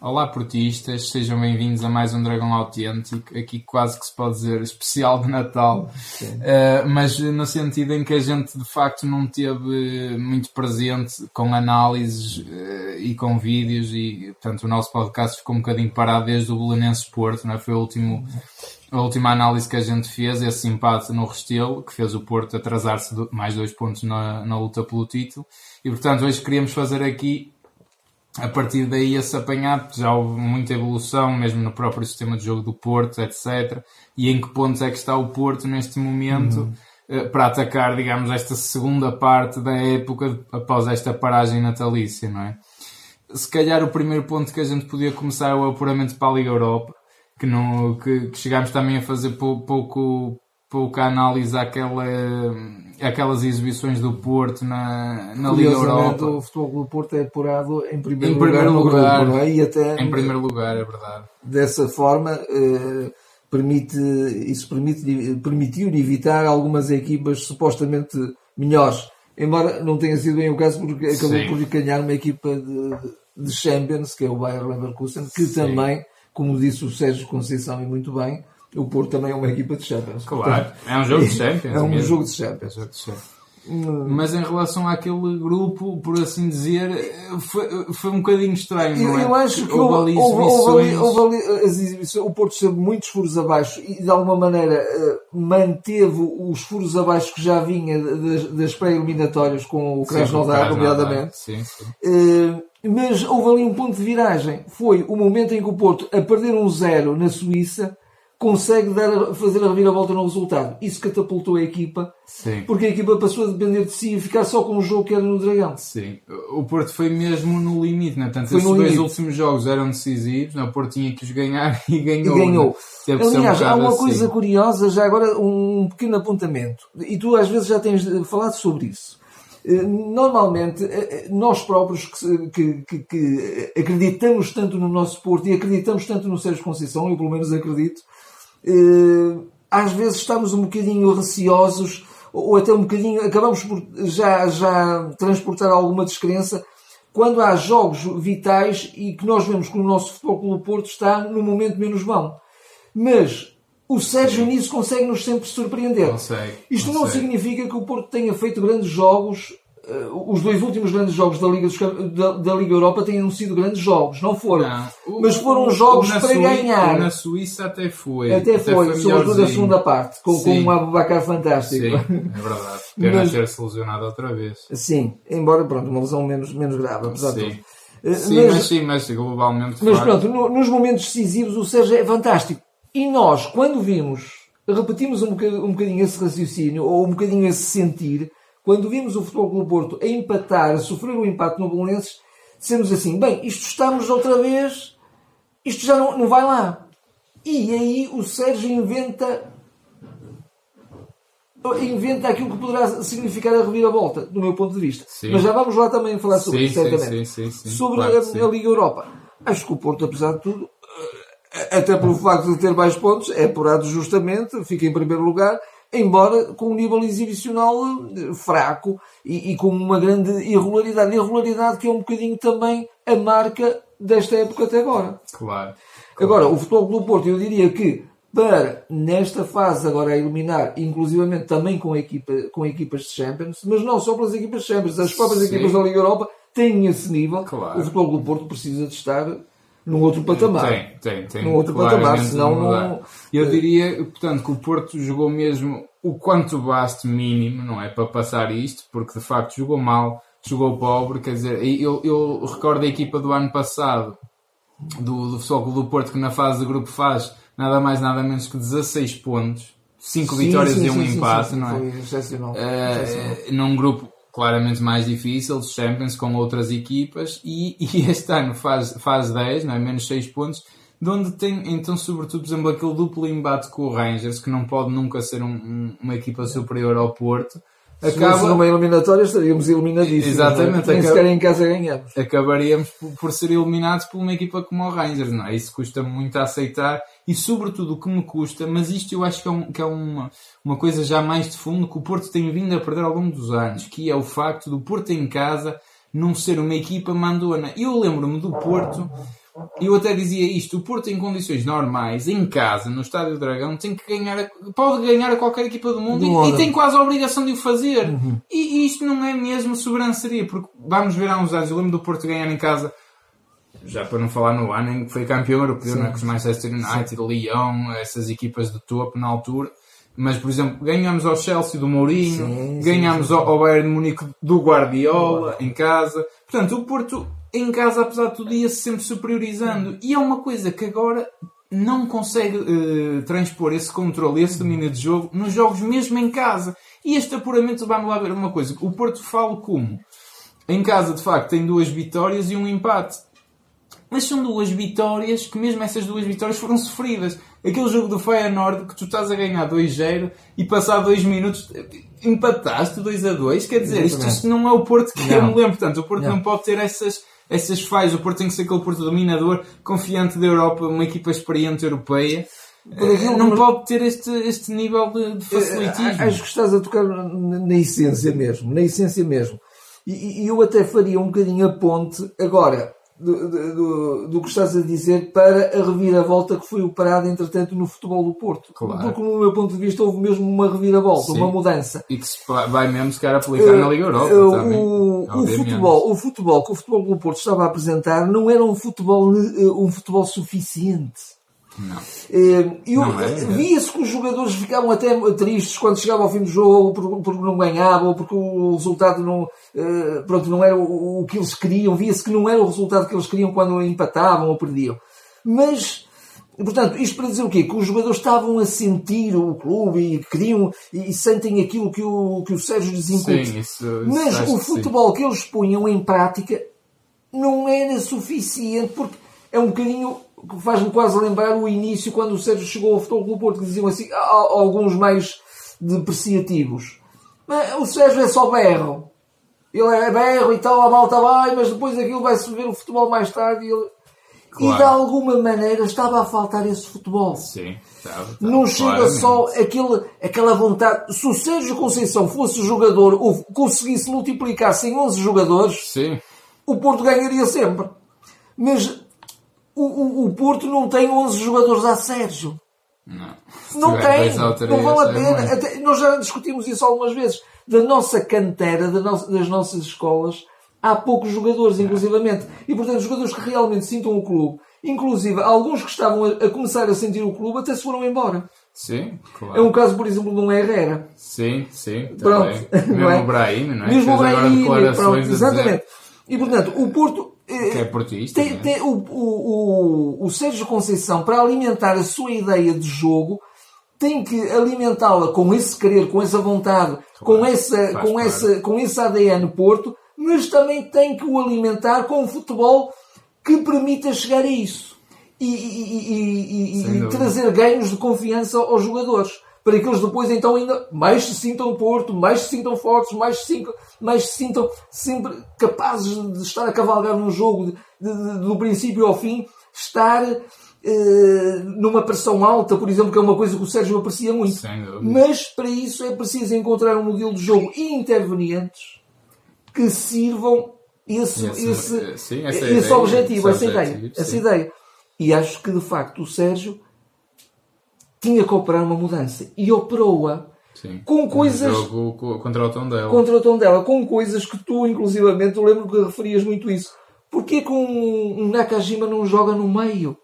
Olá portistas, sejam bem-vindos a mais um Dragão Autêntico, aqui quase que se pode dizer especial de Natal, uh, mas no sentido em que a gente de facto não teve muito presente com análises uh, e com vídeos e portanto o nosso podcast ficou um bocadinho parado desde o Belenenses Porto, não é? foi o último, a última análise que a gente fez, esse empate no Restelo, que fez o Porto atrasar-se mais dois pontos na, na luta pelo título. E portanto hoje queríamos fazer aqui a partir daí esse apanhado já houve muita evolução, mesmo no próprio sistema de jogo do Porto, etc. E em que pontos é que está o Porto neste momento uhum. Eh, para atacar, digamos, esta segunda parte da época após esta paragem natalícia, não é? Se calhar o primeiro ponto que a gente podia começar é o apuramento para a Liga Europa, que, não, que, que chegámos também a fazer pouco, pouca análise àquela, àquelas exibições do Porto na, na Liga Europa. o futebol do Porto é apurado em primeiro, em primeiro lugar, lugar é? e até em primeiro lugar, é verdade. Dessa forma, eh, permite, isso permite, permitiu evitar algumas equipas supostamente melhores. Embora não tenha sido bem o caso, porque acabou Sim. por ganhar uma equipa de, de Champions, que é o Bayer Leverkusen, que Sim. também, como disse o Sérgio Conceição e muito bem, o Porto também é uma equipa de Champions. Claro, Portanto, é um jogo de Champions. É um mesmo. jogo de Champions. É um jogo de Champions. Mas em relação àquele grupo, por assim dizer, foi, foi um bocadinho estranho, não é? Eu acho que houve, ali houve, houve. O Porto esteve muitos furos abaixo e de alguma maneira eh, manteve os furos abaixo que já vinha das, das pré-eliminatórias com o Krasnodar, nomeadamente. Sim, sim. Uh, mas houve ali um ponto de viragem. Foi o momento em que o Porto, a perder um zero na Suíça, consegue dar, fazer a reviravolta no resultado. Isso catapultou a equipa, Sim. porque a equipa passou a depender de si e ficar só com o jogo que era no Dragão. Sim, o Porto foi mesmo no limite, né? Portanto, foi esses dois limite. últimos jogos eram decisivos, né? o Porto tinha que os ganhar e ganhou. E ganhou. Né? Aliás, há uma assim. coisa curiosa, já agora um pequeno apontamento, e tu às vezes já tens falado sobre isso. Eh, normalmente, eh, eh, nós próprios que, que, que, acreditamos tanto no nosso Porto e acreditamos tanto no Sérgio Conceição, eu pelo menos acredito, às vezes estamos um bocadinho receosos ou até um bocadinho acabamos por já, já transportar alguma descrença quando há jogos vitais e que nós vemos que o nosso Futebol Clube Porto está no momento menos bom. Mas o Sérgio nisso consegue-nos sempre surpreender. Consegue, Isto consegue. não significa que o Porto tenha feito grandes jogos uh, os dois últimos grandes jogos da Liga, dos, da, da, Liga Europa tenham sido grandes jogos, não foram. Não. mas foram jogos para Suíça, ganhar. Na Suíça até foi. Até, até foi, foi sobretudo a segunda parte, com, com um Abubacar fantástico. Sim, é verdade. Pena ter-se lesionado outra vez. Sim, embora pronto, uma lesão menos, menos grave, apesar sim. de tudo. Eh, sim, mas, mas, sim, mas globalmente. Mas pronto, no, nos momentos decisivos o Sérgio é fantástico. E nós, quando vimos, repetimos um bocadinho, um bocadinho esse raciocínio, ou um bocadinho esse sentir, quando vimos o Futebol Clube Porto a empatar, a sofrer o um empate no Belenenses, dissemos assim, bem, isto estamos outra vez, isto já não, não vai lá. E aí o Sérgio inventa inventa aquilo que poderá significar a reviravolta, do meu ponto de vista. Sim. Mas já vamos lá também falar sobre sim, isso, certamente. Sim, sim, sobre claro a, a, Liga Europa. Acho que o Porto, apesar de tudo, até pelo facto de ter mais pontos, é apurado justamente, fica em primeiro lugar embora com um nível exibicional eh, fraco e, e, com uma grande irregularidade. Irregularidade que é um bocadinho também a marca desta época até agora. Claro. claro. Agora, o Futebol do Porto, eu diria que para, nesta fase agora a eliminar, inclusivamente também com, equipa, com equipas de Champions, mas não só pelas equipas de Champions, as próprias Sim. equipas da Liga Europa têm esse nível. Claro. O Futebol do Porto precisa de estar num outro patamar. Tem, tem, tem. Num outro patamar, senão não. Eu diria, portanto, que o Porto jogou mesmo o quanto baste mínimo, não é? Para passar isto, porque de facto jogou mal, jogou pobre, quer dizer, eu, eu recordo a equipa do ano passado, do, do Futebol do Porto, que na fase de grupo faz nada mais nada menos que 16 pontos, 5 vitórias sim, e um empate, não é? Foi excepcional. Uh, num grupo claramente mais difícil, Champions, com outras equipas, e, e este ano faz, faz 10, não é? menos 6 pontos, de onde tem, então, sobretudo, por exemplo, aquele duplo embate com o Rangers, que não pode nunca ser um, um, uma equipa superior ao Porto, se acaba... numa eliminatória estaríamos eliminadíssimos. É? Exatamente. Nem sequer em casa ganhamos. Acabaríamos por, por, ser eliminados por uma equipa como o Rangers, não é? Isso custa muito a aceitar e sobretudo o que me custa, mas isto eu acho que é, um, que é uma, uma coisa já mais de fundo que o Porto tem vindo a perder ao longo dos anos, que é o facto do Porto em casa não ser uma equipa mandona. Eu lembro-me do Porto eu até dizia isto, o Porto em condições normais, em casa, no Estádio do Dragão, tem que ganhar, a, pode ganhar a qualquer equipa do mundo e, e, tem quase a obrigação de o fazer. Uhum. E, e, isto não é mesmo sobranceria, porque vamos ver há uns anos, eu lembro do Porto ganhar em casa, já para não falar no ano em que foi campeão europeu, não é? com os Manchester United, Sim. Lyon, essas equipas de topo na altura. Mas, por exemplo, ganhamos ao Chelsea do Mourinho, sim, ganhamos sim, sim. ao Bayern de Munique do Guardiola em casa. Portanto, o Porto em casa, apesar de tudo, ia-se sempre superiorizando. E é uma coisa que agora não consegue uh, transpor esse controle, esse domínio de jogo nos jogos mesmo em casa. E este apuramento, vamos lá ver uma coisa. O Porto fala como? Em casa, de facto, tem duas vitórias e um empate. Mas são duas vitórias que mesmo essas duas vitórias foram sofridas. Aquele jogo do Feyenoord que tu estás a ganhar 2-0 e passar 2 minutos empataste 2 a 2 quer dizer, isto, isto, não é o Porto que não. eu me lembro. Portanto, o Porto não, não pode ter essas essas falhas. O Porto tem que ser aquele Porto dominador, confiante da Europa, uma equipa experiente europeia. Uh, não pode ter este, este nível de, de eh, facilitismo. Acho que estás a tocar na essência mesmo, na essência mesmo. E, e eu até faria um bocadinho a ponte agora do, do, do, que estás a dizer para a reviravolta que foi operada, entretanto, no futebol do Porto. Claro. Porque, no meu ponto de vista, houve mesmo uma reviravolta, Sim. uma mudança. E que se vai mesmo se aplicar uh, na Liga Europa. Uh, também, o, o, futebol, o futebol que o futebol do Porto estava a apresentar não era um futebol, uh, um futebol suficiente. Não. Eh, eu, é, via-se que os jogadores ficavam até tristes quando chegava ao fim do jogo porque, não ganhavam, porque o resultado não, uh, pronto, não era o, que eles queriam. Via-se que não era o resultado que eles queriam quando empatavam ou perdiam. Mas, portanto, isto para dizer o quê? Que os jogadores estavam a sentir o clube e queriam e, sentem aquilo que o, que o Sérgio lhes incute. Mas o futebol que, que eles punham em prática não era suficiente porque é um bocadinho faz-me quase lembrar o início quando o Sérgio chegou ao Futebol Clube Porto, que diziam assim, alguns mais depreciativos. Mas o Sérgio é só berro. Ele é berro e tal, a malta vai, mas depois aquilo vai-se ver o futebol mais tarde e ele... Claro. E de alguma maneira estava a faltar esse futebol. Sim, estava, estava, Não chega só aquele, aquela vontade. Se o Sérgio Conceição fosse jogador ou conseguisse multiplicar-se em 11 jogadores, Sim. o Porto ganharia sempre. Mas o, o, o Porto não tem 11 jogadores a Sérgio. Não. Não tem. Não vale a pena. Até, nós já discutimos isso algumas vezes. Da nossa cantera, da no, das nossas escolas, há poucos jogadores, inclusivamente. E, portanto, jogadores que realmente sintam o clube. Inclusive, alguns que estavam a, a começar a sentir o clube até se foram embora. Sim, claro. É um caso, por exemplo, de um Herrera. Sim, sim. Pronto. Mesmo é? o Brahim, não é? Mesmo o Brahim, pronto, exatamente. E, portanto, o Porto que é portista. Tem, tem, o, o, o, o Sérgio Conceição, para alimentar a sua ideia de jogo, tem que alimentá-la com esse querer, com essa vontade, claro, com, essa, com, essa, com esse ADN Porto, mas também tem que o alimentar com um futebol que permita chegar a isso e, e, e, e trazer ganhos de confiança aos jogadores para que eles depois então ainda mais se sintam Porto, mais se sintam fortes, mais se sintam, mais se sintam sempre capazes de estar a cavalgar num jogo de, de, do princípio ao fim, estar eh, numa pressão alta, por exemplo, que é uma coisa que o Sérgio aprecia muito. Mas para isso é preciso encontrar um modelo de jogo e intervenientes que sirvam esse, esse, esse, sim, esse ideia, objetivo, essa ideia, essa ideia. E acho que de facto o Sérgio tinha que operar uma mudança. E operou-a com coisas. Um jogo contra o Tondela. Contra o Tondela, com coisas que tu, inclusivamente, eu lembro que referias muito isso. Porquê que um, um Nakajima não joga no meio?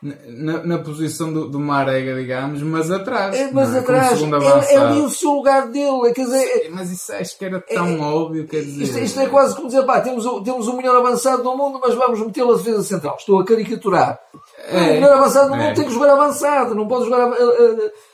Na, na, posição do, do Marega, digamos, mas atrás. É, mas é? atrás. É, é, ali o seu lugar dele. Quer dizer, Sim, mas isso acho que era tão é, óbvio. Quer dizer, isto, isto, é quase como dizer, pá, temos, o, temos o melhor avançado do mundo, mas vamos metê-lo a defesa central. Estou a caricaturar. É, o melhor avançado do mundo é. tem que jogar avançado, não pode jogar.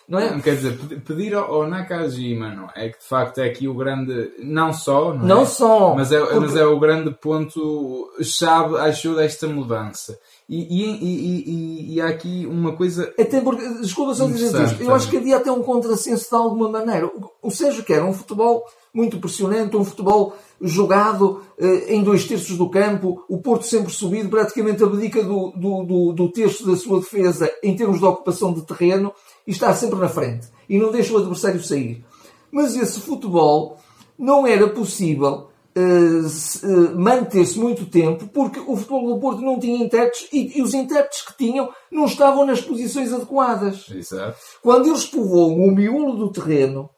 Não é? Não, quer dizer, pedir ao, Nakajima não, é que de facto é aqui o grande. Não só, não, não é? só. Mas é, porque... mas é o grande ponto-chave, acho, desta mudança. E, e, e, e, há aqui uma coisa. Até porque, desculpa só dizer isto, eu acho que havia até um contrassenso de alguma maneira. O Sérgio quer um futebol muito pressionante, um futebol jogado eh, em dois terços do campo, o Porto sempre subido, praticamente abdica do, do, do, do terço da sua defesa em termos de ocupação de terreno e está sempre na frente e não deixa o adversário sair. Mas esse futebol não era possível uh, uh, manter-se muito tempo porque o futebol do Porto não tinha intérpretes e, e, os intérpretes que tinham não estavam nas posições adequadas. Exato. Quando eles povoam o miolo do terreno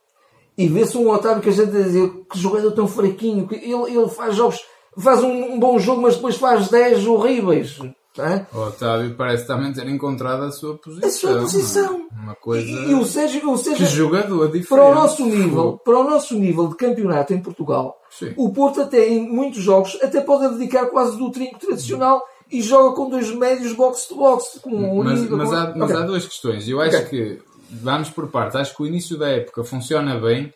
e vê-se um Otávio que a gente dizer que jogador tão fraquinho, que ele, ele faz jogos, faz um, um bom jogo, mas depois faz 10 horríveis. É? O Otávio parece também ter encontrado a sua posição. A sua posição. Uma coisa. E, e o Sérgio, o Sérgio que jogador diferente. Para o nosso nível, para o nosso nível de campeonato em Portugal, Sim. o Porto até em muitos jogos até pode dedicar quase do trinco tradicional e joga com dois médios box to box. Com mas, Uribe, mas, há, mas okay. há duas questões. Eu acho okay. que vamos por parte. Acho que o início da época funciona bem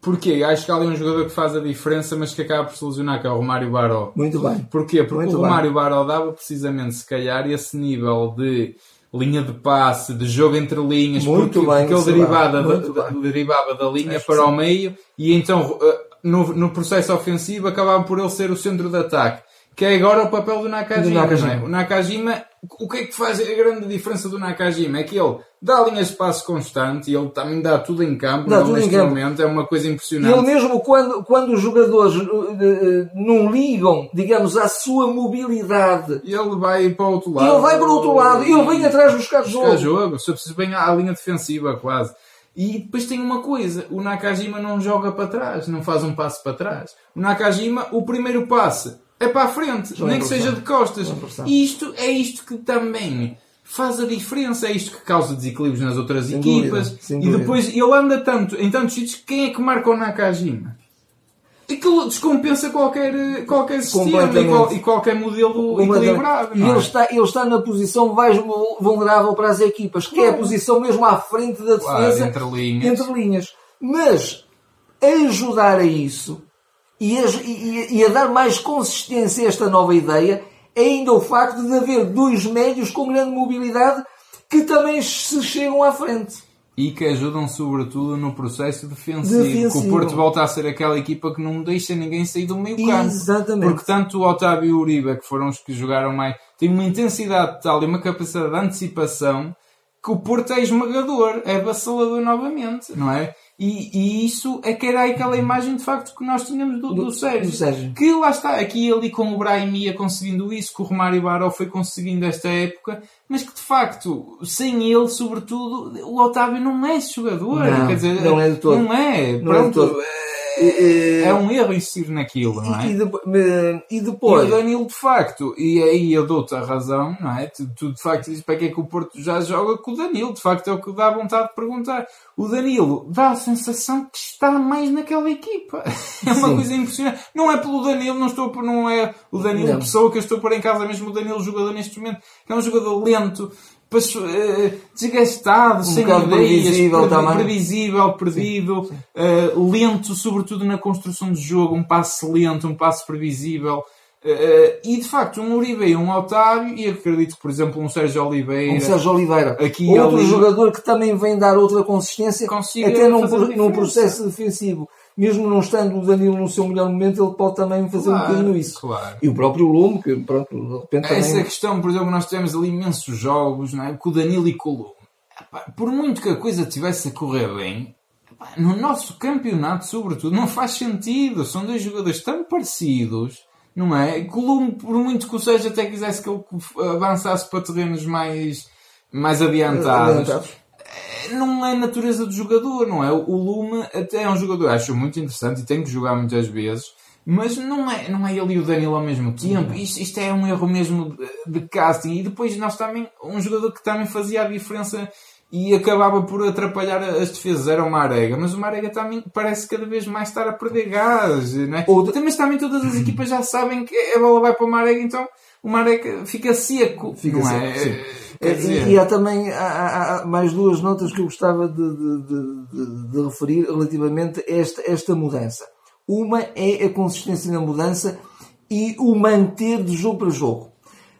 Porquê? Acho que há ali um jogador que faz a diferença, mas que acaba por se lesionar, que é o Romário Baró. Muito bem. Porquê? Porque Muito o Romário bem. Baró dava precisamente, se calhar, esse nível de linha de passe, de jogo entre linhas, Muito porque, bem, porque ele derivava da, derivava da linha Acho para o meio e então eh, no, no processo ofensivo acabava por ele ser o centro de ataque. Que é agora o papel do Nakajima. Do Nakajima. É? O Nakajima, o que é que faz a grande diferença do Nakajima? É que ele dá linhas de passo constante e ele também dá tudo em campo. Dá tudo neste em campo. momento é uma coisa impressionante. Ele mesmo quando, quando os jogadores uh, não ligam, digamos, à sua mobilidade. Ele vai para o outro lado. Ele vai para o outro lado. e Ele vem atrás buscar jogo. Buscar jogo. Se eu preciso bem à linha defensiva quase. E depois tem uma coisa, o Nakajima não joga para trás, não faz um passo para trás. O Nakajima, o primeiro passe é para a frente, Só nem que seja de costas. E isto é isto que também faz a diferença, é isto que causa desequilíbrios nas outras sem equipas. Dúvida, e depois ele anda tanto em tantos sítios, quem é que marca o Nakajima? Aquilo descompensa qualquer, qualquer sistema e, e, qualquer modelo equilibrado. E ele, é? está, ele está na posição mais vulnerável para as equipas, que é a posição mesmo à frente da defesa. Claro, entre linhas. Entre linhas. Mas ajudar a isso e a, e, e a dar mais consistência a esta nova ideia é ainda o facto de haver dois médios com grande mobilidade que também se chegam à frente. E que ajudam sobretudo no processo defensivo. defensivo. Que o Porto volta a ser aquela equipa que não deixa ninguém sair do meio campo. Exatamente. Porque tanto o Otávio e o Uribe, que foram os que jogaram mais, têm uma intensidade tal e uma capacidade de antecipação que o Porto é esmagador, é vassalador novamente, não é? E, e, isso é que era aquela imagem de facto que nós tínhamos do, do, do, Sérgio. do Sérgio. Que lá está, aqui e ali com o Brahim ia conseguindo isso, que o Romário Baró foi conseguindo esta época, mas que de facto, sem ele, sobretudo, o Otávio não é esse jogador. Não, Quer dizer, não é de todo. Não é. Não Pronto, é de todo. É, é um erro insistir naquilo, não é? E, depois, e depois? E o Danilo, de facto, e aí eu dou-te a razão, não é? Tu, tu, de facto dizes para que é que o Porto já joga com o Danilo, de facto é o que dá vontade de perguntar. O Danilo dá a sensação que está mais naquela equipa. É uma Sim. coisa impressionante. Não é pelo Danilo, não estou por, não é o Danilo não. pessoa que eu estou por em casa, mesmo o Danilo jogador neste momento, que é um jogador lento, desgastado, um sem ideias, previsível, pre previsível perdido, sim, sim. Uh, lento, sobretudo na construção de jogo, um passo lento, um passo previsível. Uh, e de facto, um Uribe e um Otávio, e acredito que, por exemplo, um Sérgio Oliveira. Um Sérgio Oliveira. Aqui Outro ali, jogador que também vem dar outra consistência, até num, num processo defensivo mesmo não estando o Danilo no seu melhor momento, ele pode também fazer claro, um bocadinho isso. Claro. E o próprio Lume, que pronto, de repente também... Essa questão, por exemplo, nós tivemos ali imensos jogos, não é? Com o Danilo e com o Lume. Por muito que a coisa tivesse a correr bem, no nosso campeonato, sobretudo, não faz sentido. São dois jogadores tão parecidos, não é? Que o Lume, por muito que o Sérgio até quisesse que ele avançasse para terrenos mais, mais adiantados. adiantados não é a natureza do jogador, não é? O Lume até é um jogador, acho muito interessante e tem que jogar muitas vezes, mas não é, não é ele e o Danilo ao mesmo tempo. Isto, isto é um erro mesmo de, de, casting. E depois nós também, um jogador que também fazia a diferença e acabava por atrapalhar as defesas era o Marega, mas o Marega também parece cada vez mais estar a perder gás, não é? Mas também todas as equipas já sabem que a bola vai para o Marega, então o Marega fica seco, fica não é? Seco, e, e, há também há, há, mais duas notas que eu gostava de, de, de, de, referir relativamente a esta, esta mudança. Uma é a consistência na mudança e o manter de jogo para jogo.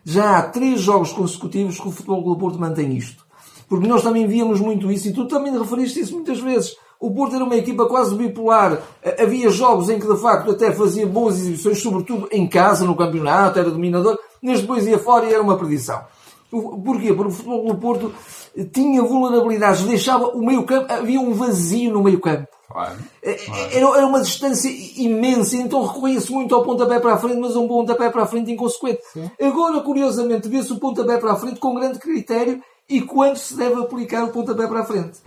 Já há três jogos consecutivos que o Futebol do Porto mantém isto. Porque nós também víamos muito isso e tu também referiste isso muitas vezes. O Porto era uma equipa quase bipolar. Havia jogos em que de facto até fazia boas exibições, sobretudo em casa, no campeonato, era dominador, mas depois ia fora e era uma perdição. Porquê? Porque o futebol do Porto tinha vulnerabilidades, deixava o meio campo, havia um vazio no meio campo. Claro, é, claro. Era, era, uma distância imensa, então recorria-se muito ao pontapé para a frente, mas um pontapé para a frente inconsequente. Sim. Agora, curiosamente, vê-se o pontapé para a frente com grande critério e quando se deve aplicar o pontapé para a frente.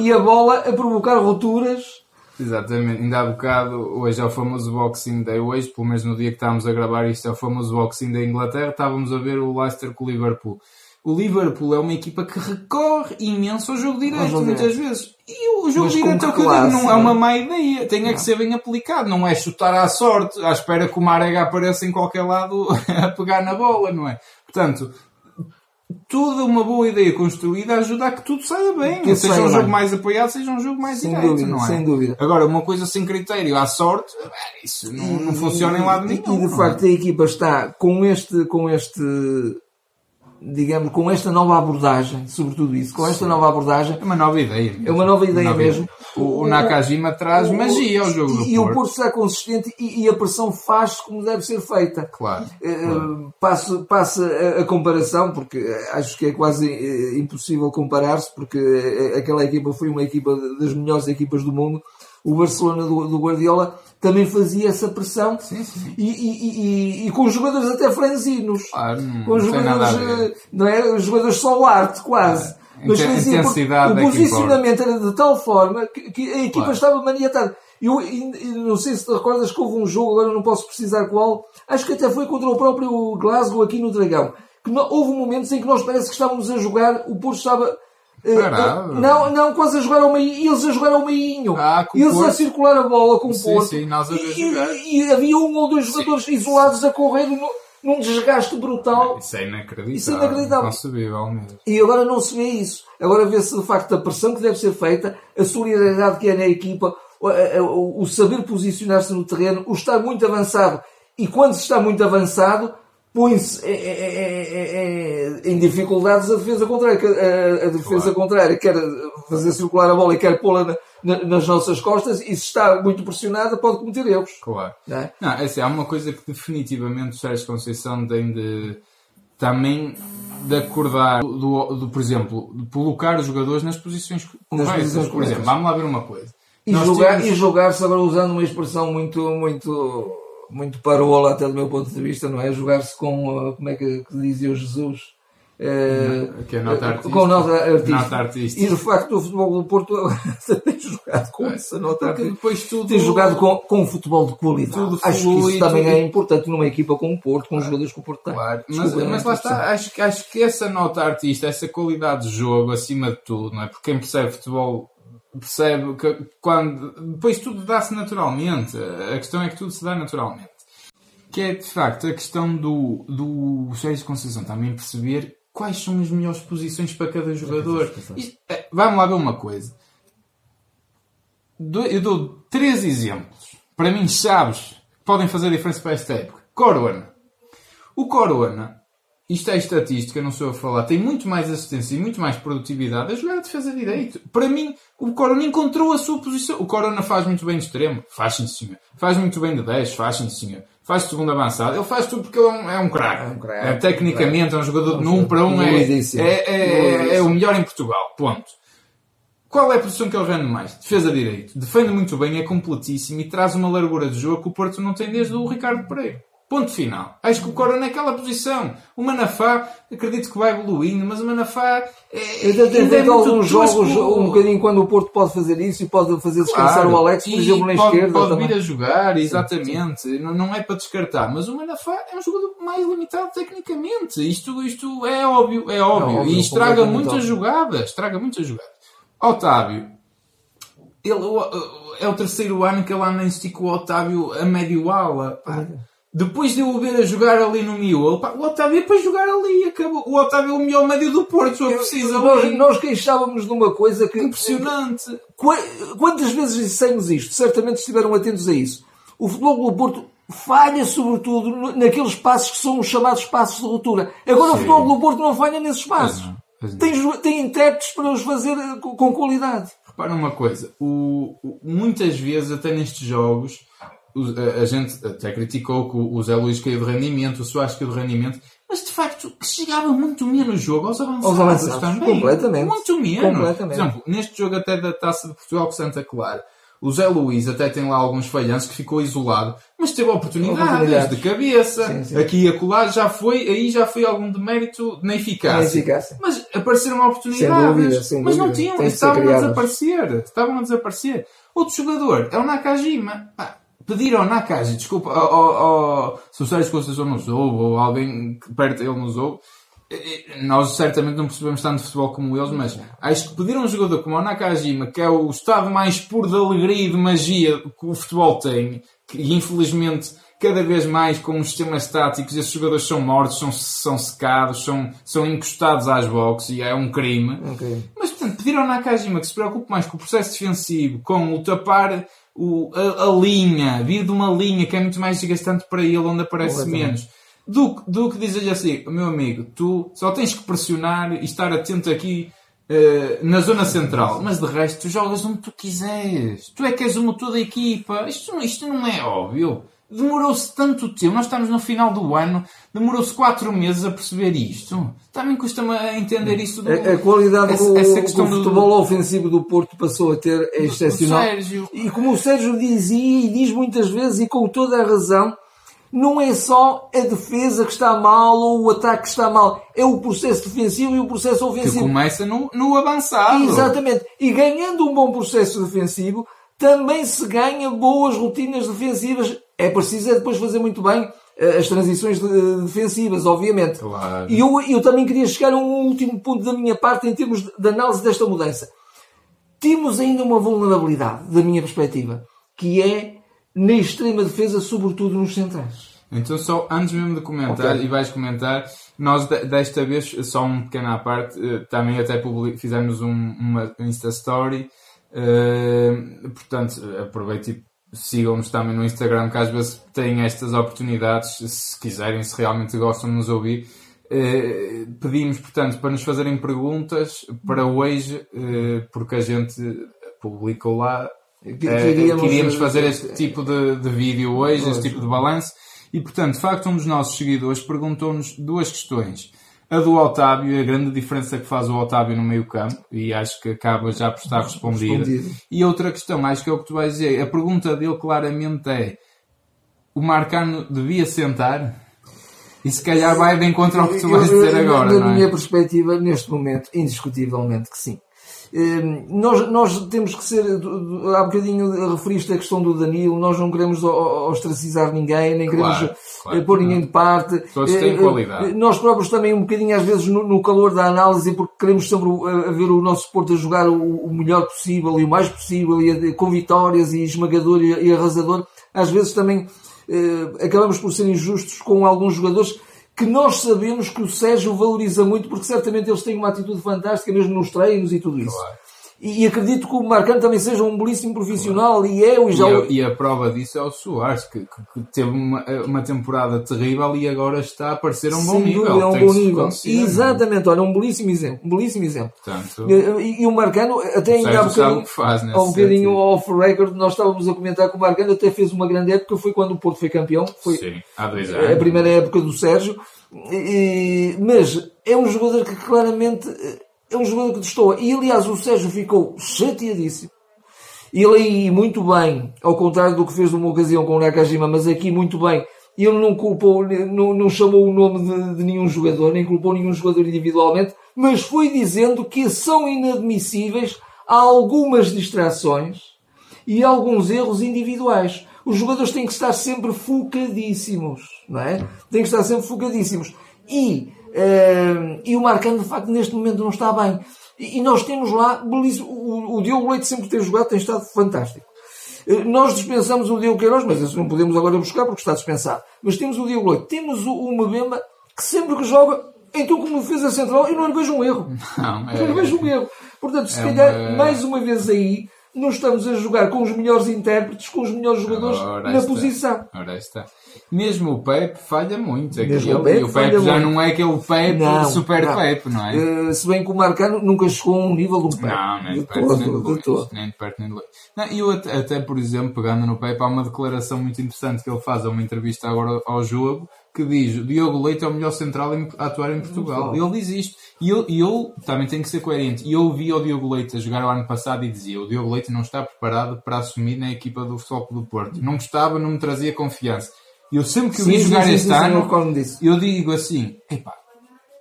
E, e, a bola a provocar rupturas. Exatamente, ainda há bocado, hoje é o famoso Boxing Day, hoje, pelo menos no dia que estávamos a gravar isto, é o famoso Boxing da Inglaterra, estávamos a ver o Leicester com o Liverpool. O Liverpool é uma equipa que recorre imenso ao jogo direto, muitas vezes. E o jogo Mas direto é o que eu digo, não é uma má ideia. Tem é que ser bem aplicado, não é chutar à sorte, à espera que o Marega apareça em qualquer lado a pegar na bola, não é? Portanto, toda uma boa ideia construída ajuda a que tudo saia bem. Que seja um bem. jogo mais apoiado, seja um jogo mais sem direto, dúvida, não é? Sem dúvida. Agora, uma coisa sem critério, à sorte, isso não, não funciona em lado nenhum. E de facto a equipa está com este, com este digamos, com esta nova abordagem, sobretudo isso, com esta Sim. nova abordagem. É uma nova ideia. Mesmo. É uma nova ideia nova mesmo. O, o, Nakajima traz o, magia ao jogo e, do E o Porto está consistente e, e a pressão faz como deve ser feita. Claro. Uh, passo, passo a, a, comparação, porque acho que é quase uh, impossível comparar-se, porque aquela equipa foi uma equipa das melhores equipas do mundo. O Barcelona do, do Guardiola também fazia essa pressão sim, sim. E, e, e, e, com jogadores até franzinos. Claro, não, com jogadores, não é? Jogadores só arte, quase. É. Mas fazia, o posicionamento era de tal forma que, que a equipa claro. estava maniatada. Eu, eu, não sei se te recordas que houve um jogo, agora não posso precisar qual, acho que até foi contra o próprio Glasgow aqui no Dragão. Que não, houve momentos em que nós parece que estávamos a jogar, o Porto estava Caramba. Não, não, quase a jogar ao meio. Eles a jogar ao meio. Ah, eles Porto. a circular a bola com o sim, Porto. Sim, nós a e, e, havia um ou dois jogadores sim, isolados a correr no, num desgaste brutal. Isso é inacreditável. Isso é inacreditável. Inconcebível mesmo. E agora não se vê isso. Agora vê-se de facto a pressão que deve ser feita, a solidariedade que é na equipa, o, o saber posicionar-se no terreno, o estar muito avançado. E quando se está muito avançado, põe-se é, é, é, em dificuldades a defesa contrária. A, a defesa claro. contrária quer fazer circular a bola e quer pô-la na, na, nas nossas costas e se está muito pressionada pode cometer erros. Claro. Não, é? não é assim, há uma coisa que definitivamente o Sérgio Conceição tem de também de acordar do, do, por exemplo, de colocar os jogadores nas posições corretas. Posições por exemplo, vamos lá ver uma coisa. E jogar, temos... e jogar-se agora usando uma expressão muito, muito muito parola até do meu ponto de vista, não é? Jogar-se com, uh, como é que, que dizia o Jesus? Uh, que é nota artística. Com nota artística. nota artística. E de facto o futebol do Porto tem jogado com essa nota artística. Depois tudo... Tem jogado com, com um futebol de qualidade. Tudo acho que isso também tudo... é importante numa equipa como o Porto, com os jogadores que o Porto tem. Claro. Mas, mas lá está, acho, acho que essa nota artista, essa qualidade de jogo, acima de tudo, não é? Porque quem percebe futebol percebe que quando depois tudo dá-se naturalmente. A questão é que tudo se dá naturalmente. Que é de facto a questão do, do Sérgio Conceição também perceber quais são as melhores posições para cada jogador. E, é, vamos lá ver uma coisa. Eu dou três exemplos. Para mim, chaves podem fazer diferença para esta época. Corona. O Corona isto é estatística, não sou a falar, tem muito mais assistência e muito mais produtividade a jogar a defesa direito. Para mim, o Corona encontrou a sua posição. O Corona faz muito bem de extremo, faz sim senhor. Faz muito bem de 10, faz sim senhor. Faz segundo avançado, ele faz tudo porque ele é um, é um craque. É um craque. É, tecnicamente, é um jogador de 1 para 1, é, é, é, é o melhor em Portugal. Ponto. Qual é a posição que ele rende mais? Defesa direito. Defende muito bem, é completíssimo e traz uma largura de jogo que o Porto não tem desde o Ricardo Pereira. Ponto final. Acho que o Cora naquela posição. O Manafá, acredito que vai evoluindo, mas o Manafá é. Eu até tem alguns jogos, um bocadinho quando o Porto pode fazer isso e pode fazer descansar claro, o Alex, por exemplo, na pode, esquerda. Pode vir a jogar, exatamente. Sim, sim. Não, não é para descartar, mas o Manafá é um jogador mais limitado tecnicamente. Isto, isto é óbvio, é óbvio. É óbvio e estraga muitas óbvio. jogadas. Estraga muitas jogadas. Otávio. Ele, é o terceiro ano que ele anda em com o Otávio a médio ala. Pá. Depois de eu o ver a jogar ali no miolo, o Otávio é para jogar ali. Acabou. O Otávio é o melhor médio do Porto, se precisa. Nós, nós queixávamos de uma coisa que. Impressionante. Quantas vezes dissemos isto? Certamente estiveram atentos a isso. O futebol do Porto falha, sobretudo, naqueles passos que são os chamados passos de ruptura. Agora Sim. o futebol do Porto não falha nesses passos. Tem, tem intérpretes para os fazer eh, com qualidade. Repara uma coisa, o, o, muitas vezes, até nestes jogos, a, gente até criticou que o Zé Luís caiu de rendimento, o Soares caiu de rendimento, mas de facto chegava muito menos jogo aos avançados, aos avançados também. Completamente. Muito menos. Completamente. Por exemplo, neste jogo até da Taça de Portugal com Santa Clara, O Zé Luís até tem lá alguns falhanços que ficou isolado, mas teve oportunidades, de cabeça. Sim, sim. Aqui e acolá já foi, aí já foi algum demérito na eficácia. eficácia. Mas apareceram oportunidades. Sem dúvida, sem mas não tinham, estavam a desaparecer. Estavam a desaparecer. Outro jogador é o Nakajima. Ah, pedir ao Nakaji, desculpa, ao, ao, ao, se o Sérgio Conceição nos ouve, ou alguém perto dele nos ouve, nós certamente não percebemos tanto de futebol como eles, mas acho que pedir a um jogador como o Nakajima, que é o estado mais puro de alegria e de magia que o futebol tem, e infelizmente cada vez mais com os sistemas estáticos esses jogadores são mortos, são, são secados, são, são encostados às boxes e é um crime. Okay. Mas portanto, pedir ao Nakajima que se preocupe mais com o processo defensivo, com o tapar o, a, a linha, vir de uma linha que é muito mais desgastante para ele, onde aparece menos do, do que dizer-lhe assim, meu amigo, tu só tens que pressionar e estar atento aqui uh, na zona central, mas de resto tu jogas onde tu quiseres. Tu é que és o motor da equipa. Isto, isto não é óbvio. Demorou-se tanto tempo, nós estamos no final do ano, demorou-se 4 meses a perceber isto. Também custa-me entender isso. Do, a, a qualidade essa, do, essa do futebol do... ofensivo do Porto passou a ter é excepcional. E como o Sérgio dizia e diz muitas vezes, e com toda a razão, não é só a defesa que está mal ou o ataque que está mal. É o processo defensivo e o processo ofensivo. Que começa no, no avançado. Exatamente. E ganhando um bom processo defensivo, também se ganha boas rotinas defensivas. É preciso é depois fazer muito bem eh, as transições defensivas, obviamente. Claro. E eu, eu também queria chegar a um último ponto da minha parte em termos de análise desta mudança. Temos ainda uma vulnerabilidade, da minha perspectiva, que é na extrema defesa, sobretudo nos centrais. Então, só antes mesmo de comentar, okay. e vais comentar, nós desta vez, só um pequeno à parte, eh, também até fizemos um, uma Insta Story. Uh, portanto, aproveite e sigam-nos também no Instagram, que às vezes têm estas oportunidades, se quiserem, se realmente gostam de nos ouvir. Uh, pedimos, portanto, para nos fazerem perguntas para hoje, uh, porque a gente publicou lá Queríamos, queríamos fazer este tipo de, de vídeo hoje, este tipo de balanço. E, portanto, de facto, um dos nossos seguidores perguntou-nos duas questões. A do Otávio, a grande diferença que faz o Otávio no meio campo, e acho que acaba já por estar respondida. E outra questão, acho que é o que tu vais dizer. A pergunta dele claramente é: o Marcano devia sentar? E se calhar vai de encontro ao que tu vais dizer agora. Na, na é? minha perspectiva, neste momento, indiscutivelmente que sim. Ehm, nós, nós temos que ser, há bocadinho referiste a questão do Danilo, nós não queremos ostracizar ninguém, nem queremos claro, claro, eh, pôr ninguém de parte. Todos têm eh, qualidade. Eh, nós próprios também um bocadinho às vezes no, no calor da análise, porque queremos sempre ver o nosso Porto a jogar o, o melhor possível e o mais possível, e com vitórias e esmagador e, e arrasador, às vezes também acabamos por ser injustos com alguns jogadores que nós sabemos que o Sérgio valoriza muito, porque certamente eles têm uma atitude fantástica, mesmo nos treinos e tudo isso. Claro. E, acredito que o Marcano também seja um belíssimo profissional claro. e é o já... e, a, e a prova disso é o Soares, que, que, teve uma, uma temporada terrível e agora está a aparecer a um bom nível. É um bom nível. Exatamente, olha, um belíssimo exemplo. Um belíssimo exemplo. Portanto, e, e, o Marcano, até ainda há um bocadinho, há um bocadinho off-record, nós estávamos a comentar que o Marcano até fez uma grande época, foi quando o Porto foi campeão. Foi Sim, há dois anos. A primeira época do Sérgio. E, mas é um jogador que claramente é um jogador que destoa. E aliás, o Sérgio ficou chateadíssimo. Ele aí muito bem, ao contrário do que fez numa ocasião com o Nakajima, mas aqui muito bem. Ele não culpou, não, não chamou o nome de, de nenhum jogador, nem culpou nenhum jogador individualmente, mas foi dizendo que são inadmissíveis algumas distrações e alguns erros individuais. Os jogadores têm que estar sempre focadíssimos, não é? Têm que estar sempre focadíssimos. E e o Marcano, de facto, neste momento não está bem. E, nós temos lá, o, Diogo Leite sempre ter jogado, tem estado fantástico. Uh, nós dispensamos o Diogo Queiroz, mas isso não podemos agora buscar porque está dispensado. Mas temos o Diogo Leite, temos o, o Mbemba, que sempre que joga, então como fez a central, eu não lhe vejo um erro. Não, é... Eu não vejo um erro. Portanto, se é calhar, uma... mais uma vez aí, não estamos a jogar com os melhores intérpretes, com os melhores jogadores Ora na está. posição. Ora está. Mesmo o Pepe falha muito. Mesmo o Pepe, o Pepe já muito. não é aquele Pepe não, super não. Pepe, não é? Uh, se bem que o Marcano nunca chegou a um nível do Pepe. Não, nem de, perto, todo, nem de, longe, nem de perto nem de longe. Não, eu até, até, por exemplo, pegando no Pepe, há uma declaração muito interessante que ele faz a uma entrevista agora ao jogo, que diz o Diogo Leite é o melhor central a atuar em Portugal. Ele diz isto. E eu, eu também tenho que ser coerente. E eu ouvi o Diogo Leite a jogar o ano passado e dizia o Diogo Leite não está preparado para assumir na equipa do Futebol do Porto. Não gostava, não me trazia confiança. Eu sempre que o vi jogar sim, este sim, ano, eu digo assim, epá,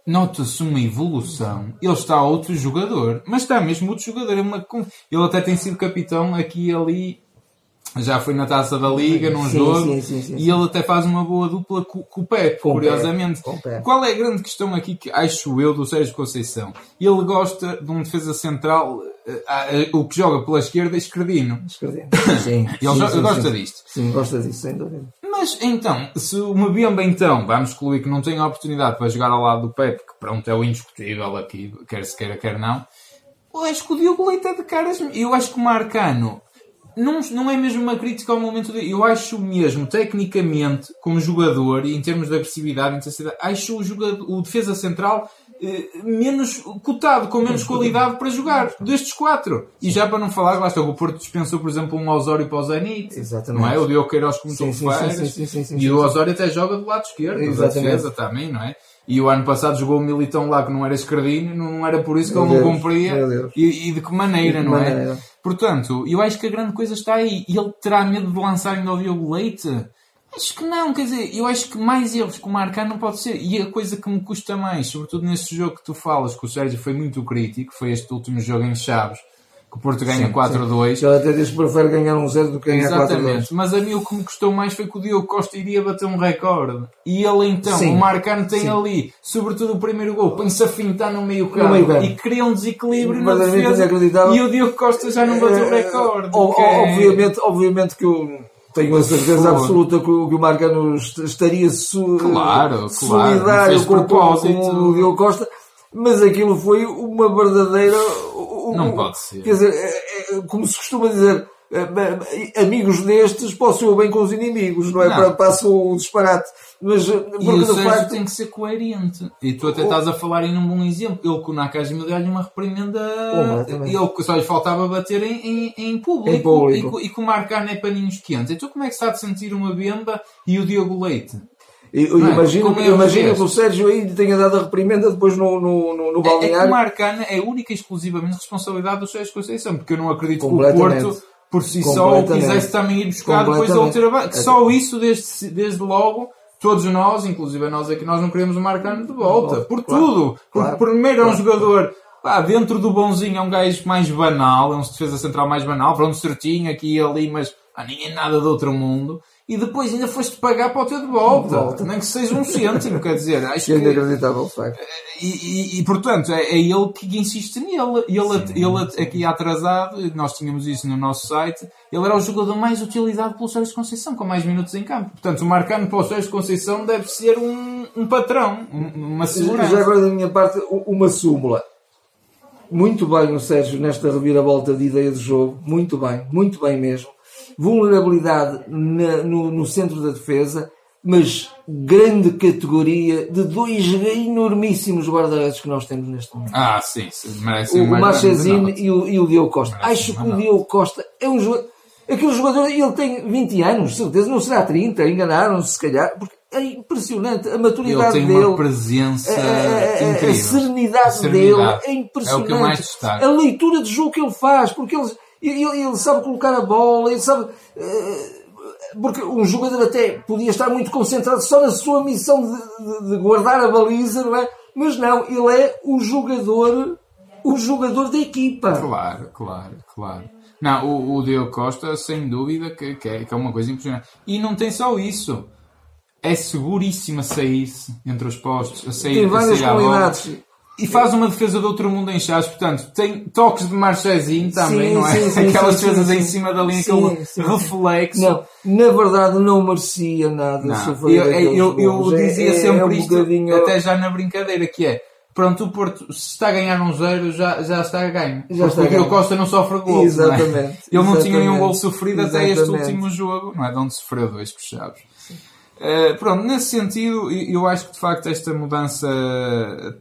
nota-se uma evolução. Ele está outro jogador, mas está mesmo outro jogador. É. Ele até tem sido capitão aqui e ali já foi na taça da Liga, num sim, jogo, sim, sim, e ele até faz uma boa dupla com, com o Pep, com curiosamente. Pep. Qual é a grande questão aqui que acho eu do Sérgio Conceição? Ele gosta de um defesa central, uh, o que joga pela esquerda, esquerdino. Esquerdino. Sim. ele gosta disto. Sim, gosta disso, sem dúvida. Mas então, se o Mbemba então, vamos excluir que não tem a oportunidade para jogar ao lado do Pep, que pronto é o indiscutível aqui, quer se queira, quer não, eu acho que o Diogo Leite é de caras. Eu acho que o Marcano não, não é mesmo uma crítica ao momento dele. Eu acho mesmo, tecnicamente, como jogador e em termos de agressividade intensidade, acho o, jogador, o defesa central eh, menos cotado, com menos qualidade para jogar destes quatro. E já para não falar, lá está, o Porto dispensou, por exemplo, um Osório para o Zenit. Exatamente. Não é? O Diogo Queiroz como sim, sim, sim, sim, sim, E o Osório até joga do lado esquerdo, Exatamente. da defesa também, não é? E o ano passado jogou o Militão lá que não era escardinho, não era por isso que ele não cumpria. E, e, de que maneira, de que não é? maneira. é? Portanto, eu acho que a grande coisa está aí. Ele terá medo de lançar ainda o Diogo Leite? Acho que não, quer dizer, eu acho que mais erros que o marcar não pode ser. E a coisa que me custa mais, sobretudo nesse jogo que tu falas, que o Sérgio foi muito crítico, foi este último jogo em Chaves, que o Porto ganha 4-2. Ele até diz que prefere ganhar um 0 do que ganhar 4-2. Exatamente. Mas a mim o que me custou mais foi que o Diogo Costa iria bater um recorde. E ele então, sim. o Marcano tem sim. ali, sobretudo o primeiro gol, põe-se a fintar no meio campo e cria um desequilíbrio na defesa. E o Diogo Costa já não bateu o eh, recorde. É... Obviamente, obviamente que o tenho a certeza absoluta que o, que o Marcano estaria su, claro, solidário claro, com, com o Diogo Costa, mas aquilo foi uma verdadeira não pode ser. Quer dizer, é, é, como se costuma dizer, é, amigos destes posso bem com os inimigos, não é? Não. Para, passo o disparate. Mas, porque e o Sérgio facto... tem que ser coerente. E tu até oh. estás a falar em um bom exemplo. Ele com o Nakajima deu-lhe uma reprimenda. Oh, ele só lhe faltava bater em, em, em público. Em público. E, e com o Marcar é paninhos quentes. Então como é que está a sentir uma Bemba e o Diogo Leite? Eu, é? imagino, é imagino que o Sérgio aí tenha dado a reprimenda depois no, no, no, no balneário. É, é que o Marcana é única e exclusivamente responsabilidade do Sérgio Conceição, porque eu não acredito que o Porto, por si só, quisesse também ir buscar depois a outra que Só isso, desde, desde logo, todos nós, inclusive nós aqui, nós não queremos o Marcano de volta. Por claro, tudo. Claro, Porque primeiro claro, é um jogador... Pá, dentro do bonzinho é um gajo mais banal, é um defesa central mais banal, pronto, certinho aqui e ali, mas pá, ninguém nada de outro mundo e depois ainda foste pagar para o teu de volta. De volta. Nem que seja um cêntimo, quer dizer. Acho que, é inacreditável, facto. E, e, e, portanto, é, é, ele que insiste nele. Ele, sim, ele aqui atrasado, nós tínhamos isso no nosso site, ele era o jogador mais utilizado pelo Sérgio Conceição, com mais minutos em campo. Portanto, o Marcano para o Sérgio Conceição deve ser um, um patrão, uma segurança. Já agora da minha parte, uma súmula. Muito bem o Sérgio nesta reviravolta de ideia de jogo. Muito bem, muito bem mesmo vulnerabilidade na, no, no, centro da defesa, mas grande categoria de dois enormíssimos guarda-redes que nós temos neste momento. Ah, sim, merecem O Machezine e o, e o Diogo Costa. Acho que o Diogo Costa é um jogador. Aquele jogador, ele tem 20 anos, certeza, não será 30, enganaram-se se calhar, porque é impressionante a maturidade ele tem dele. Uma presença a, a, a, a serenidade, serenidade dele é impressionante. É o que mais. A leitura de jogo que ele faz, porque ele ele, ele sabe colocar a bola, ele sabe. Uh, porque um jogador até podia estar muito concentrado só na sua missão de, de, de, guardar a baliza, não é? Mas não, ele é o jogador, o jogador da equipa. Claro, claro, claro. Não, o, o Diogo Costa, sem dúvida, que, que, é, que é uma coisa impressionante. E não tem só isso. É seguríssimo a sair-se entre os postos, a sair, tem várias qualidades. E faz uma defesa do outro mundo em chaves, portanto, tem toques de marchezinho também, sim, não é? Sim, sim, Aquelas defesas em cima da linha, aquele reflexo. Não, na verdade não merecia nada não. sofrer Eu, eu, eu dizia é, sempre é um isto, bocadinho... até já na brincadeira, que é, pronto, o Porto, se está a ganhar um zero, já, já está a ganho. Já porque está o Costa não sofre gol. Exatamente. Não é? Ele não tinha nenhum gol sofrido exatamente. até este último jogo, não é? De onde sofreu dois Chaves. Uh, pronto, nesse sentido, eu acho que de facto esta mudança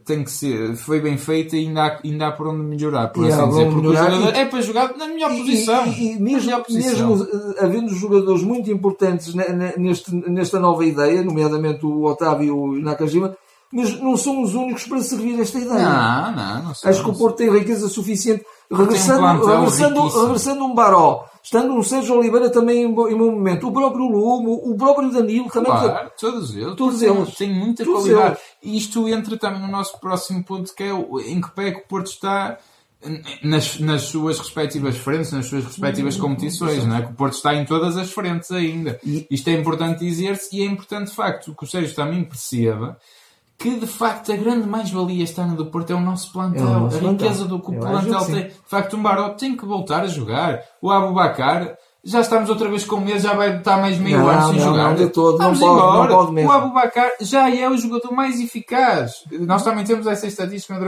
tem que ser, foi bem feita e ainda há, ainda há por onde melhorar, por assim dizer, porque o jogador e- é para jogar na melhor posição. E, e mesmo, posição. mesmo eh, havendo jogadores muito importantes ne- ne- neste, nesta nova ideia, nomeadamente o Otávio e o Nakajima, mas não são os únicos para servir esta ideia. Não, não, não sei. Acho que o Porto tem riqueza suficiente. Regressando, plantel regressando, riquíssimo. regressando um Baró, estando um Sérgio Oliveira também em, bo- em bom momento, o próprio Lumo, o próprio Danilo também. Claro, todos eles. Todos eles. Tem muita Todos qualidade. E isto entra também no nosso próximo ponto, que é o- em que pé que o Porto está nas, nas suas respectivas frentes, nas suas respectivas competições, não é? Que o Porto está em todas as frentes ainda. Isto é importante dizer-se e é importante, de facto, que o Sérgio também perceba que, de facto, a grande mais-valia este ano do Porto é o nosso plantel. É o nosso a plantel. riqueza do que o plantel tem. De facto, um Baró tem que voltar a jogar. O Abubacar... Já estamos outra vez com medo, já vai estar mais meio Não, ano sem não, jogar. não, de todo, não Vamos pode, não embora. pode mesmo. O Abubacar já é o jogador mais eficaz. Nós também temos essa estatística no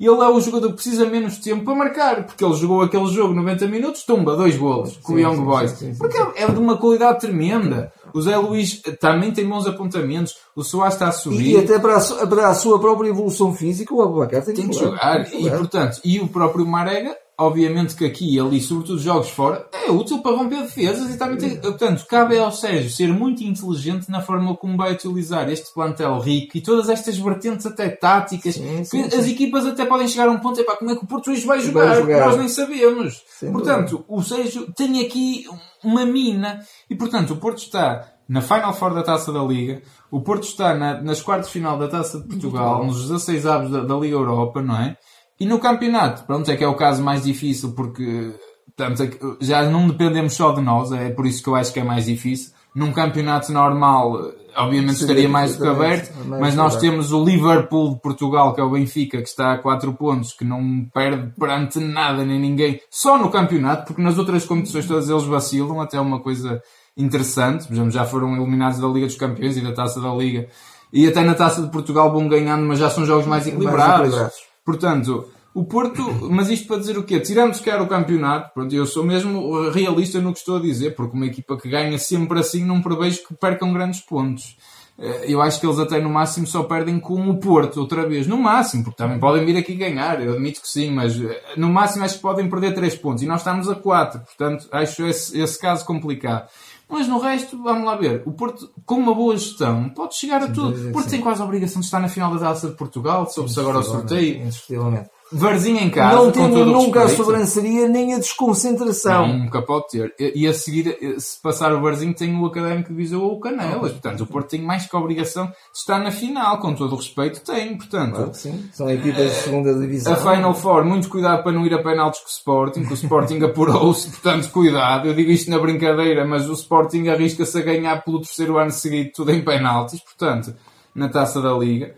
E ele é o jogador que precisa menos tempo para marcar, porque ele jogou aquele jogo 90 minutos, tumba dois golos com o Young Boys. sim, sim, sim. Porque é de uma qualidade tremenda. O Zé Luís também tem bons apontamentos. O Soares está a subir. E até para a, para a sua própria evolução física, o Abubacar tem, Tem que jogar. Tem que E, jogar. portanto, e o próprio Marega, obviamente que aqui e ali, sobretudo jogos fora, é útil para romper defesas e também portanto, cabe ao Sérgio ser muito inteligente na forma como vai utilizar este plantel rico e todas estas vertentes até táticas, Sim, sim, que sim. as equipas até podem chegar a um ponto, epá, como é que o hoje vai jogar? jogar. Nós nem sabemos. Sem portanto, o Sérgio tem aqui uma mina e, portanto, o Porto está na Final Four da Taça da Liga, o Porto está na- nas quartas de final da Taça de Portugal, nos 16 avos da, da Liga Europa, não é? E no campeonato, pronto, é que é o caso mais difícil porque é que já não dependemos só de nós, é por isso que eu acho que é mais difícil. Num campeonato normal, obviamente Seria estaria mais do que aberto, mais mas nós aberto. temos o Liverpool de Portugal, que é o Benfica, que está a 4 pontos, que não perde perante nada nem ninguém, só no campeonato, porque nas outras competições todas eles vacilam, até uma coisa interessante, por exemplo, já foram eliminados da Liga dos Campeões e da Taça da Liga, e até na Taça de Portugal vão ganhando, mas já são jogos mais equilibrados. equilibrados. Portanto, o Porto, mas isto para dizer o quê? Tirando sequer o campeonato, pronto, eu sou mesmo realista no que estou a dizer, porque uma equipa que ganha sempre assim não prevejo que percam grandes pontos. Eh, Eu acho que eles até no máximo só perdem com o Porto outra vez. No máximo, porque também podem vir aqui ganhar, eu admito que sim, mas eh, no máximo acho que podem perder 3 pontos e nós estamos a 4, portanto acho esse, esse caso complicado. Mas no resto, vamos lá ver. O Porto, com uma boa gestão, pode chegar a tudo. O Porto tem quase a obrigação de estar na final da Taça de Portugal, soube-se agora o sorteio. Indiscutivelmente. Varzinho em casa, Não com temos todo o nunca a sobranceria nem a desconcentração. Não, nunca pode ter. E e a seguir, eh, se passar o Varzinho, tem o Académico de Viseu ou o Canelas. Portanto, o Porto tem mais que a obrigação de estar na final, com todo o respeito, tem. Portanto, Claro sim. São equipas de segunda divisão. a Final Four, muito cuidado para não ir a penaltis com o Sporting, que o Sporting apurou-se, portanto, cuidado. Eu digo isto na brincadeira, mas o Sporting arrisca-se a ganhar pelo terceiro ano seguido tudo em penaltis, portanto, na taça da Liga.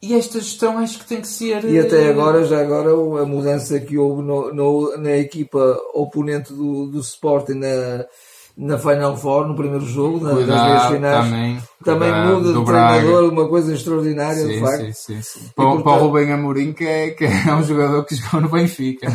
E esta gestão acho que tem que ser. E até eh, agora, já agora, a mudança que houve no, no- na equipa oponente do, do Sporting na, na Final Four, no primeiro jogo, na, nas Cuidado finais, também. também cuidado muda de Braga. treinador, uma coisa extraordinária, de Sim, facto. sim, sim, sim. Para, o- portanto- para o Rubem Amorim, que é, que é um jogador que jogou no Benfica.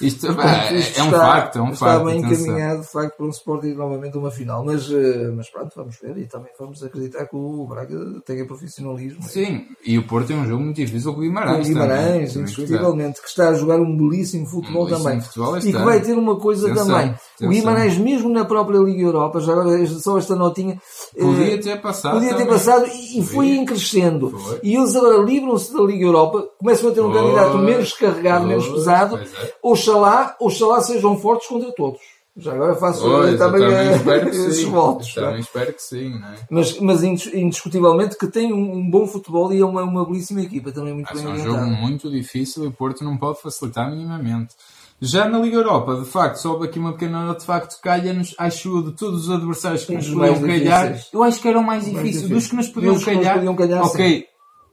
Não é? Isto, Portanto, é, isto é um está, facto, é um está facto. bem atenção. encaminhado, de facto, para um Sporting novamente uma final. Mas, eh, mas pronto, vamos ver e também vamos acreditar que o Braga tenha profissionalismo. Sim, e o Porto é um jogo muito difícil com o Guimarães. O Guimarães, também. Também indiscutivelmente, que está a jogar um belíssimo futebol Um belíssimo também. futebol e que vai ter uma coisa Atenção, também. O atenção. Guimarães, mesmo na própria Liga Europa, já agora só esta notinha, eh, Podia ter passado. podia ter também. passado e, e foi em crescendo. Foi. E eles agora livram-se da Liga Europa, começam a ter um Pois, candidato menos carregado, menos pois, pesado. pois é. Oxalá, oxalá sejam fortes contra todos. Já agora faço Pois, eu também, também eh, espero que esses sim. votos. É? também espero que sim, não é? Mas, mas indis- indiscutivelmente que tem um, bom futebol e é uma, uma belíssima equipa, também muito Mas bem é um orientada. jogo muito difícil e o Porto não pode facilitar minimamente. Já na Liga Europa, de facto, soube aqui uma pequena nota, de facto, calha-nos, acho, de todos os adversários que nos podiam calhar, difíceis. eu acho que era o mais mais difícil. difícil. Dos que nos podiam calhar, podiam calhar, ok,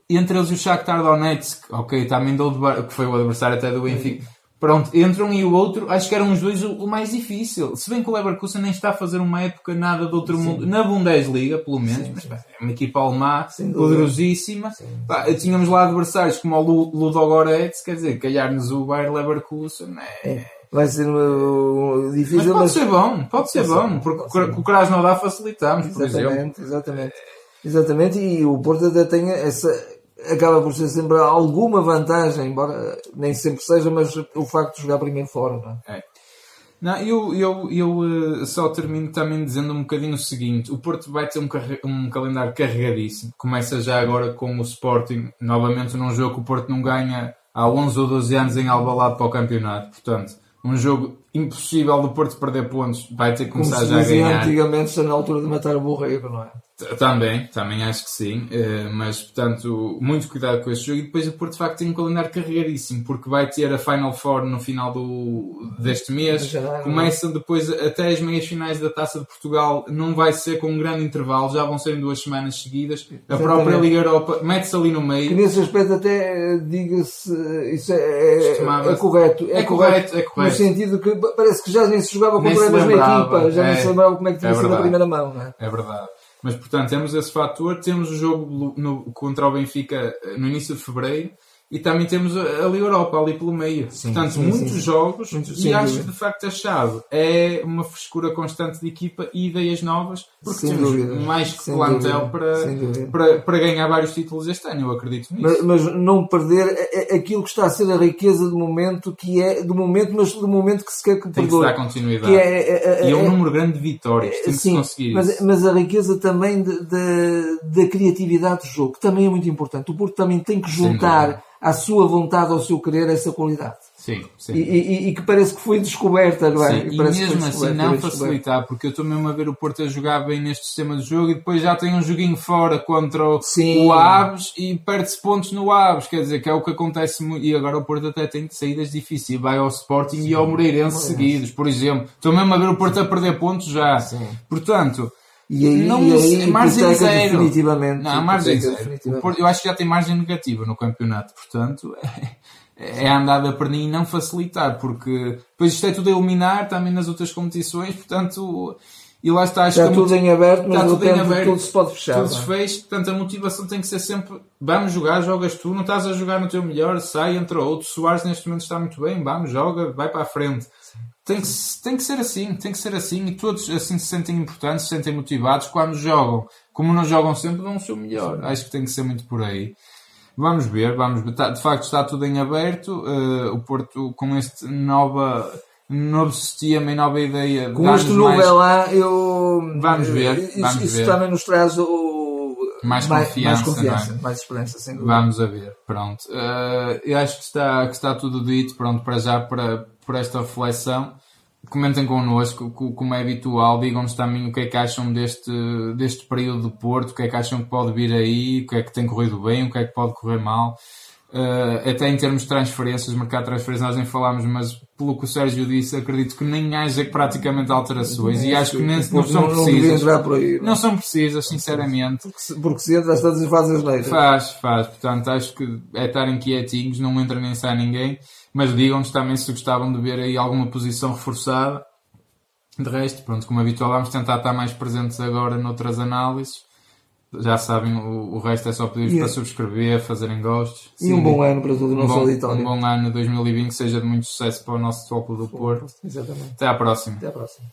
entre eles o Shakhtar Donetsk, ok, também deu de bar- que foi o adversário até do Benfica. Pronto, entre um e o outro, acho que eram os dois o, o mais difícil. Se bem que o Leverkusen nem está a fazer uma época nada de outro mundo, na Bundesliga, pelo menos, mas pá, é uma equipa alemã, poderosíssima. Pá, tínhamos lá adversários como o Lu- Ludogorets, quer dizer, calhar-nos o Bayer Leverkusen, é, vai ser uh, difícil. Mas pode mas... ser bom, pode ser bom, porque o Cras não dá facilitamos, por exatamente, exemplo. Exatamente, exatamente. E o Porto até tem essa, acaba por ser sempre alguma vantagem, embora nem sempre seja, mas o facto de jogar primeiro fora, não é? é. Não, eu, eu, eu uh, só termino também dizendo um bocadinho o seguinte: o Porto vai ter um, um, calendário carregadíssimo. Começa já agora com o Sporting, novamente num jogo que o Porto não ganha há 11 ou 12 anos em Albalade para o campeonato. Portanto, um jogo impossível do Porto perder pontos, vai ter que começar Como já a ganhar. antigamente, está na altura de matar o borrego, não é? Também, também acho que sim, eh, mas portanto, muito cuidado com esse jogo. E depois o Porto de facto tem um calendário carregadíssimo, porque vai ter a Final Four no final do, deste mês. Começam depois até as meias finais da Taça de Portugal, não vai ser com um grande intervalo, já vão ser em duas semanas seguidas. A própria Liga Europa mete-se ali no meio. Que nesse aspecto até, diga-se, isso é, é, é, correto. É, é correto, é correto. No sentido que parece que já nem se jogava contra a mesma equipa, já é, nem se lembrava como é que tinha é sido a primeira mão. Não é? é verdade. Mas, portanto, temos esse fator. Temos o jogo no, contra o Benfica eh, no início de fevereiro e também temos a, Liga Europa ali pelo meio. Sim, Portanto, sim, muitos sim. jogos e acho que de facto a chave é uma frescura constante de equipa e ideias novas, porque sem temos dúvida. mais que sem plantel para, para, para ganhar vários títulos este ano, eu acredito nisso. Mas, mas, não perder aquilo que está a ser a riqueza do momento, que é do momento, mas do momento que se quer que Tem que se dar continuidade. É, é, é, e é um é- número grande de vitórias, tem que se conseguir mas, isso. mas a riqueza também da criatividade do jogo, que também é muito importante. O Porto também tem que juntar à sua vontade, ao seu querer, essa qualidade. Sim, sim. E, e, e, que parece que foi descoberta, não é? Sim, e mesmo assim não facilitar, porque eu estou mesmo a ver o Porto a jogar bem neste sistema de jogo e depois já tem um joguinho fora contra o, o Aves e perde-se pontos no Aves, quer dizer, que é o que acontece muito. E agora o Porto até tem saídas difíceis, vai ao Sporting sim. e ao Moreirense seguidos, por exemplo. Estou mesmo a ver o Porto a perder pontos já. Sim. Portanto, e aí, não, e aí margem zero. definitivamente. Não, margem zero. eu acho que já tem margem negativa no campeonato, portanto é, é andar a perder e não facilitar, porque depois isto é tudo a eliminar também nas outras competições, portanto e lá está, está tudo em aberto, mas tudo, em aberto, tudo se pode fechar. Tudo se é? fez, portanto a motivação tem que ser sempre vamos jogar, jogas tu, não estás a jogar no teu melhor, sai, entra outro. Soares neste momento está muito bem, vamos, joga, vai para a frente. Tem que, tem que ser assim, tem que ser assim, e todos assim se sentem importantes, se sentem motivados quando jogam. Como não jogam sempre, dão o seu melhor. Acho que tem que ser muito por aí. Vamos ver, vamos ver. Tá, de facto está tudo em aberto. Uh, o Porto com este nova, novo sistema e nova ideia. Com este novo mais... lá, eu. Vamos ver. Vamos isso, ver. isso também nos traz o. Mais confiança, mais, confiança, é? mais esperança, sem dúvida. Vamos a ver, pronto. Uh, eu acho que está, que está tudo dito, pronto, para já, para, por esta reflexão. Comentem connosco, como é habitual, digam-nos também o que é que acham deste, deste período do Porto, o que é que acham que pode vir aí, o que é que tem corrido bem, o que é que pode correr mal. Uh, até em termos de transferências, mercado de transferências nós nem falámos, mas pelo que o Sérgio disse, acredito que nem haja praticamente alterações e acho que nem, não, não são precisas. Não, aí, não, são precisas, sinceramente. Porque se, porque se entra, estás a fazer as leis. Faz, faz. Portanto, acho que é estarem quietinhos, não entra nem sai ninguém. Mas digam-nos também se gostavam de ver aí alguma posição reforçada. De resto, pronto, como habitual, vamos tentar estar mais presentes agora noutras análises. Já sabem, o, o resto é só pedir yeah. para é. subscrever, fazerem gostos. E um bom ano para todo o nosso um auditório. Um bom ano 2020 que seja de muito sucesso para o nosso Futebol do Porto. Exatamente. Até à próxima. Até à próxima.